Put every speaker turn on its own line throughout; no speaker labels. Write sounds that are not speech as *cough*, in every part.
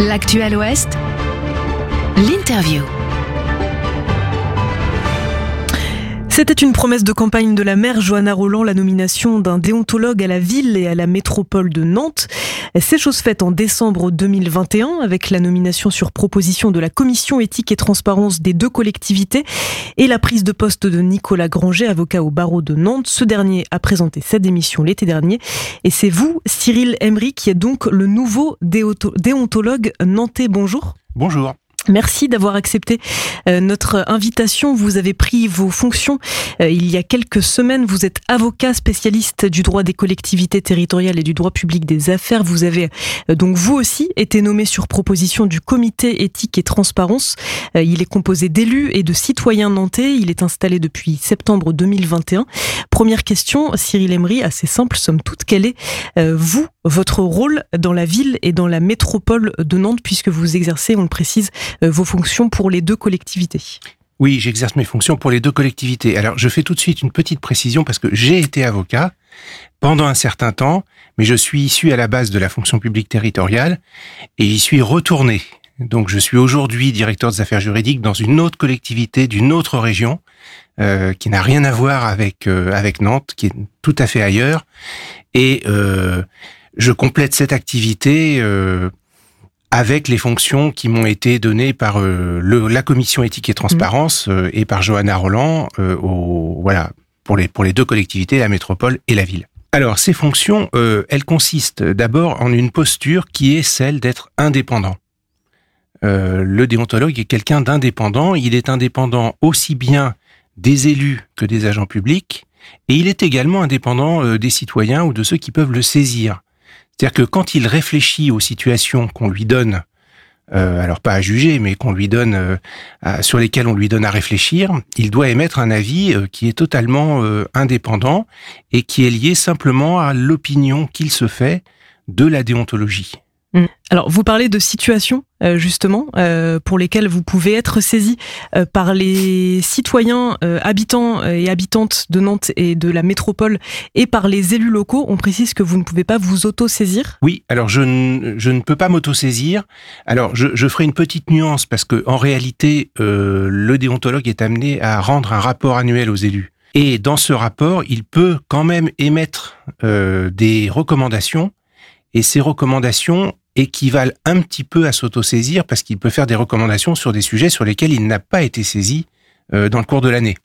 L'actuel Ouest, l'interview.
C'était une promesse de campagne de la maire Johanna Roland, la nomination d'un déontologue à la ville et à la métropole de Nantes. C'est chose faite en décembre 2021 avec la nomination sur proposition de la commission éthique et transparence des deux collectivités et la prise de poste de Nicolas Granger, avocat au barreau de Nantes. Ce dernier a présenté sa démission l'été dernier et c'est vous, Cyril Emery, qui êtes donc le nouveau déontologue nantais. Bonjour.
Bonjour.
Merci d'avoir accepté euh, notre invitation. Vous avez pris vos fonctions euh, il y a quelques semaines. Vous êtes avocat spécialiste du droit des collectivités territoriales et du droit public des affaires. Vous avez euh, donc vous aussi été nommé sur proposition du comité éthique et transparence. Il est composé d'élus et de citoyens nantais. Il est installé depuis septembre 2021. Première question, Cyril Emery, assez simple, somme toute. Quel est, vous, votre rôle dans la ville et dans la métropole de Nantes, puisque vous exercez, on le précise, vos fonctions pour les deux collectivités.
Oui, j'exerce mes fonctions pour les deux collectivités. Alors, je fais tout de suite une petite précision parce que j'ai été avocat pendant un certain temps, mais je suis issu à la base de la fonction publique territoriale et j'y suis retourné. Donc, je suis aujourd'hui directeur des affaires juridiques dans une autre collectivité d'une autre région euh, qui n'a rien à voir avec euh, avec Nantes, qui est tout à fait ailleurs. Et je complète cette activité avec les fonctions qui m'ont été données par euh, le, la commission éthique et transparence mmh. euh, et par Johanna Roland euh, au, voilà, pour, les, pour les deux collectivités, la métropole et la ville. Alors, ces fonctions, elles consistent d'abord en une posture qui est celle d'être indépendant. le déontologue est quelqu'un d'indépendant. Il est indépendant aussi bien des élus que des agents publics, et il est également indépendant des citoyens ou de ceux qui peuvent le saisir. C'est-à-dire que quand il réfléchit aux situations qu'on lui donne, euh, alors pas à juger, mais qu'on lui donne, euh, sur lesquelles on lui donne à réfléchir, il doit émettre un avis euh, qui est totalement indépendant et qui est lié simplement à l'opinion qu'il se fait de la déontologie.
Mm. Alors, vous parlez de situations, euh, justement, euh, pour lesquelles vous pouvez être saisi euh, par les citoyens habitants et habitantes de Nantes et de la métropole et par les élus locaux. On précise que vous ne pouvez pas vous auto-saisir
Oui, alors je, ne, je ne peux pas m'auto-saisir. Alors, je, je, ferai une petite nuance parce que en réalité, le déontologue est amené à rendre un rapport annuel aux élus. Et dans ce rapport, il peut quand même émettre des recommandations et ces recommandations équivalent un petit peu à s'autosaisir parce qu'il peut faire des recommandations sur des sujets sur lesquels il n'a pas été saisi euh, dans le cours de l'année.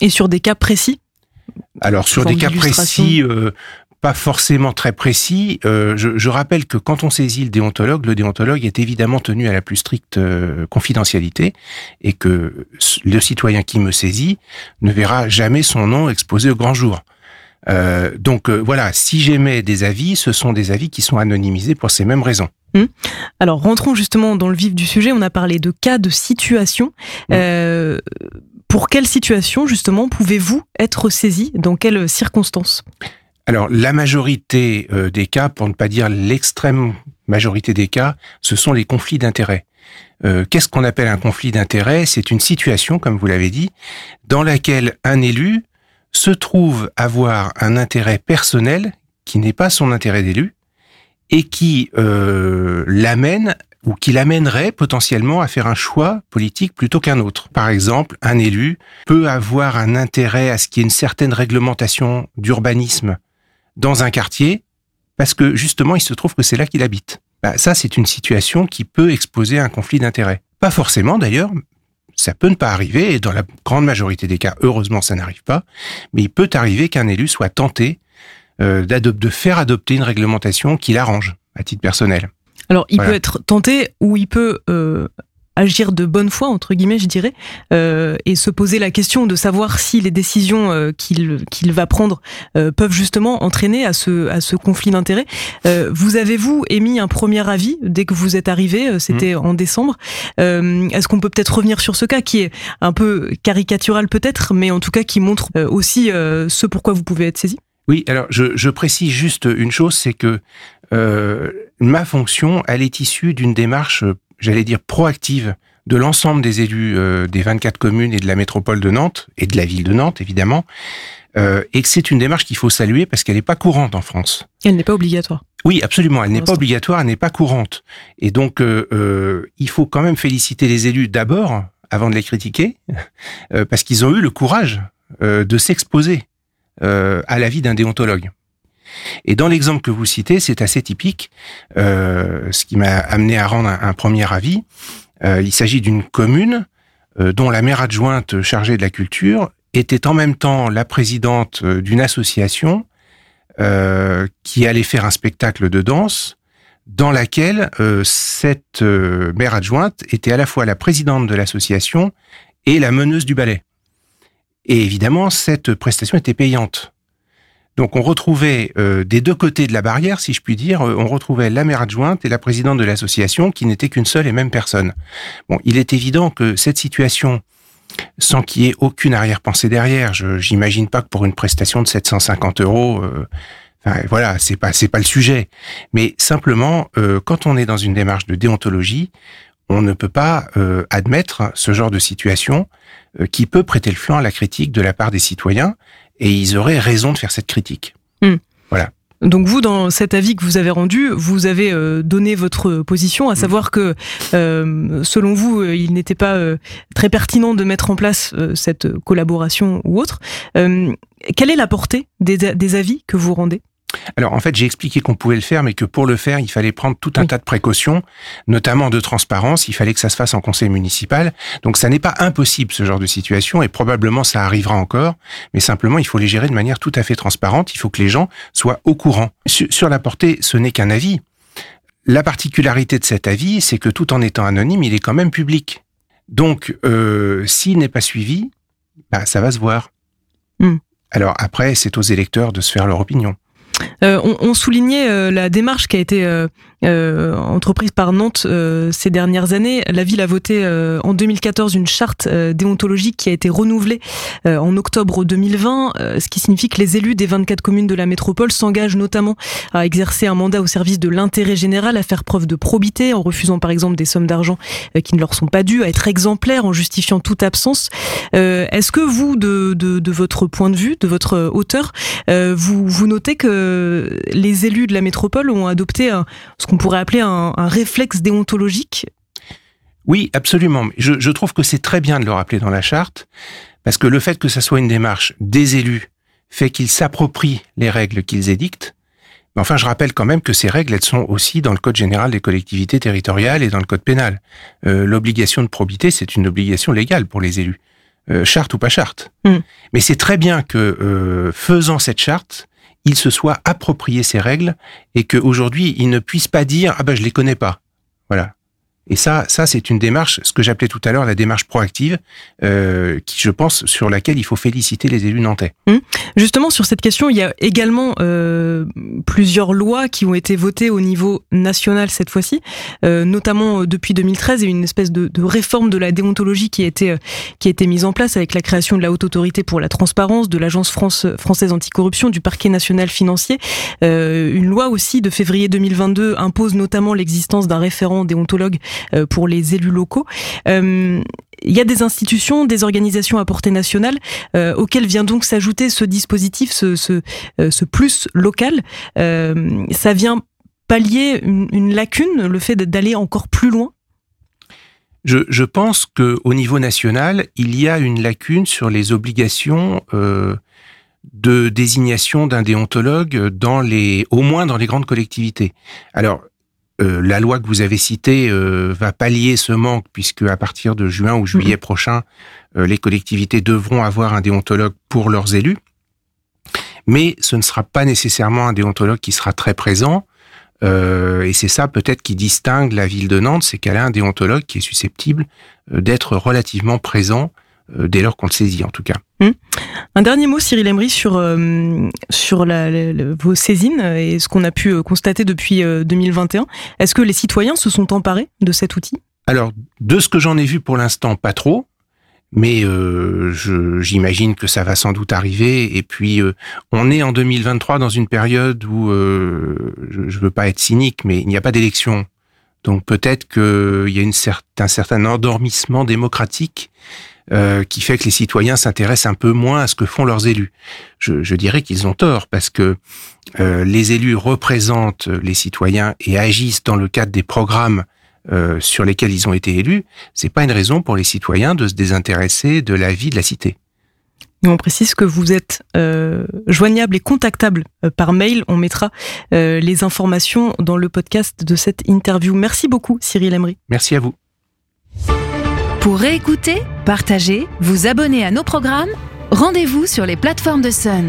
Et sur des cas précis?
Alors sur des cas précis, euh, pas forcément très précis. Euh, je, je, rappelle que quand on saisit le déontologue, le déontologue est évidemment tenu à la plus stricte confidentialité et que le citoyen qui me saisit ne verra jamais son nom exposé au grand jour. Euh, donc voilà, si j'émets des avis, ce sont des avis qui sont anonymisés pour ces mêmes raisons.
Hmm. Alors rentrons justement dans le vif du sujet. On a parlé de cas de situation. Euh, pour quelle situation justement pouvez-vous être saisi? Dans quelles circonstances?
Alors la majorité euh, des cas, pour ne pas dire l'extrême majorité des cas, ce sont les conflits d'intérêts. Euh, Qu'est-ce qu'on appelle un conflit d'intérêts? C'est une situation, comme vous l'avez dit, dans laquelle un élu se trouve avoir un intérêt personnel qui n'est pas son intérêt d'élu et qui euh, l'amène ou qui l'amènerait potentiellement à faire un choix politique plutôt qu'un autre. Par exemple, un élu peut avoir un intérêt à ce qu'il y ait une certaine réglementation d'urbanisme dans un quartier parce que justement il se trouve que c'est là qu'il habite. Bah, ça, c'est une situation qui peut exposer un conflit d'intérêts. Pas forcément d'ailleurs, ça peut ne pas arriver, et dans la grande majorité des cas, heureusement, ça n'arrive pas, mais il peut arriver qu'un élu soit tenté euh, de faire adopter une réglementation qui l'arrange à titre personnel.
Alors, il peut être tenté ou il peut euh, agir de bonne foi, entre guillemets, je dirais, euh, et se poser la question de savoir si les décisions euh, qu'il qu'il va prendre peuvent justement entraîner à ce, à ce conflit d'intérêts. Vous avez-vous émis un premier avis dès que vous êtes arrivé C'était mmh. en décembre. Est-ce qu'on peut peut-être revenir sur ce cas qui est un peu caricatural peut-être, mais en tout cas qui montre aussi ce pourquoi vous pouvez être saisi?
Oui, alors je, je, précise juste une chose, c'est que euh, ma fonction, elle est issue d'une démarche j'allais dire, proactive de l'ensemble des élus euh, des 24 communes et de la métropole de Nantes, et de la ville de Nantes, évidemment, euh, et que c'est une démarche qu'il faut saluer parce qu'elle n'est pas courante en France.
Elle n'est pas obligatoire.
Oui, absolument. Elle n'est pas obligatoire, elle n'est pas courante. Et donc, il faut quand même féliciter les élus d'abord, avant de les critiquer, *laughs* parce qu'ils ont eu le courage de s'exposer à l'avis d'un déontologue. Et dans l'exemple que vous citez, c'est assez typique, euh, ce qui m'a amené à rendre un, premier avis. Euh, il s'agit d'une commune euh, dont la maire adjointe chargée de la culture était en même temps la présidente d'une association qui allait faire un spectacle de danse dans laquelle cette maire adjointe était à la fois la présidente de l'association et la meneuse du ballet. Et évidemment, cette prestation était payante. Donc on retrouvait euh, des deux côtés de la barrière, si je puis dire, euh, on retrouvait la maire adjointe et la présidente de l'association qui n'étaient qu'une seule et même personne. Bon, il est évident que cette situation, sans qu'il y ait aucune arrière-pensée derrière, je j'imagine pas que pour une prestation de 750 euros, euh, enfin, voilà, c'est pas c'est pas le sujet. Mais simplement, quand on est dans une démarche de déontologie, on ne peut pas admettre ce genre de situation qui peut prêter le flanc à la critique de la part des citoyens et ils auraient raison de faire cette critique. Hmm. Voilà.
Donc vous, dans cet avis que vous avez rendu, vous avez euh, donné votre position, à hmm. savoir que euh, selon vous, euh, il n'était pas très pertinent de mettre en place cette collaboration ou autre. quelle est la portée des avis que vous rendez?
Alors en fait, j'ai expliqué qu'on pouvait le faire, mais que pour le faire, il fallait prendre tout un tas de précautions, notamment de transparence. Il fallait que ça se fasse en conseil municipal. Donc ça n'est pas impossible ce genre de situation, et probablement ça arrivera encore. Mais simplement, il faut les gérer de manière tout à fait transparente. Il faut que les gens soient au courant. Sur, la portée, ce n'est qu'un avis. La particularité de cet avis, c'est que tout en étant anonyme, il est quand même public. Donc, euh, s'il n'est pas suivi, bah, ça va se voir. Hmm. Alors après, c'est aux électeurs de se faire leur opinion.
Euh, on, soulignait euh, la démarche qui a été euh, euh, entreprise par Nantes euh, ces dernières années. La ville a voté euh, en 2014 une charte déontologique qui a été renouvelée en octobre 2020, ce qui signifie que les élus des 24 communes de la métropole s'engagent notamment à exercer un mandat au service de l'intérêt général, à faire preuve de probité en refusant par exemple des sommes d'argent qui ne leur sont pas dues, à être exemplaires en justifiant toute absence. Est-ce que vous, de, de, de, votre point de vue, de votre hauteur, vous, vous notez que les élus de la métropole ont adopté un, ce qu'on pourrait appeler un, réflexe déontologique
Oui, absolument. Je, je trouve que c'est très bien de le rappeler dans la charte, parce que le fait que ça soit une démarche des élus fait qu'ils s'approprient les règles qu'ils édictent. Mais enfin, je rappelle quand même que ces règles, elles sont aussi dans le Code général des collectivités territoriales et dans le Code pénal. Euh, L'obligation de probité, c'est une obligation légale pour les élus, euh, charte ou pas charte. Hmm. Mais c'est très bien que, euh, faisant cette charte, il se soit approprié ces règles et qu'aujourd'hui, il ne puisse pas dire ah ben je les connais pas. Voilà. Et ça, ça c'est une démarche, ce que j'appelais tout à l'heure la démarche proactive, euh, qui, je pense, sur laquelle il faut féliciter les élus nantais.
Hum. Justement, sur cette question, il y a également euh, plusieurs lois qui ont été votées au niveau national cette fois-ci, euh, notamment euh, depuis 2013, et une espèce de, réforme de la déontologie qui a été qui a été mise en place avec la création de la haute autorité pour la transparence, de l'agence France française anticorruption, du parquet national financier. Une loi aussi de février 2022 impose notamment l'existence d'un référent déontologue pour les élus locaux. Euh, il y a des institutions, des organisations à portée nationale euh, auxquelles vient donc s'ajouter ce dispositif, ce, ce, plus local. ça vient pallier une, lacune, le fait d'aller encore plus loin?
Je, pense qu'au niveau national, il y a une lacune sur les obligations de désignation d'un déontologue au moins dans les grandes collectivités. Alors, euh, la loi que vous avez citée euh, va pallier ce manque puisque à partir de juin ou juillet mhm. prochain, euh, les collectivités devront avoir un déontologue pour leurs élus. Mais ce ne sera pas nécessairement un déontologue qui sera très présent. et c'est ça peut-être qui distingue la ville de Nantes, c'est qu'elle a un déontologue qui est susceptible d'être relativement présent dès lors qu'on le saisit en tout cas. Hmm.
Un dernier mot, Cyril Emery, sur, euh, sur la, vos saisines et ce qu'on a pu euh, constater depuis 2021. Euh, Est-ce que les citoyens se sont emparés de cet outil?
Alors, de ce que j'en ai vu pour l'instant, pas trop. Mais j'imagine que ça va sans doute arriver. Et puis, on est en 2023 dans une période où, je ne veux pas être cynique, mais il n'y a pas d'élection. Donc peut-être qu'il y a une un certain endormissement démocratique euh, qui fait que les citoyens s'intéressent un peu moins à ce que font leurs élus. Je, je dirais qu'ils ont tort parce que euh, les élus représentent les citoyens et agissent dans le cadre des programmes euh, sur lesquels ils ont été élus. C'est pas une raison pour les citoyens de se désintéresser de la vie de la cité.
Et on précise que vous êtes euh, joignable et contactable par mail. On mettra euh, les informations dans le podcast de cette interview. Merci beaucoup, Cyril Emery.
Merci à vous.
Pour réécouter, partager, vous abonner à nos programmes, rendez-vous sur les plateformes de Sun.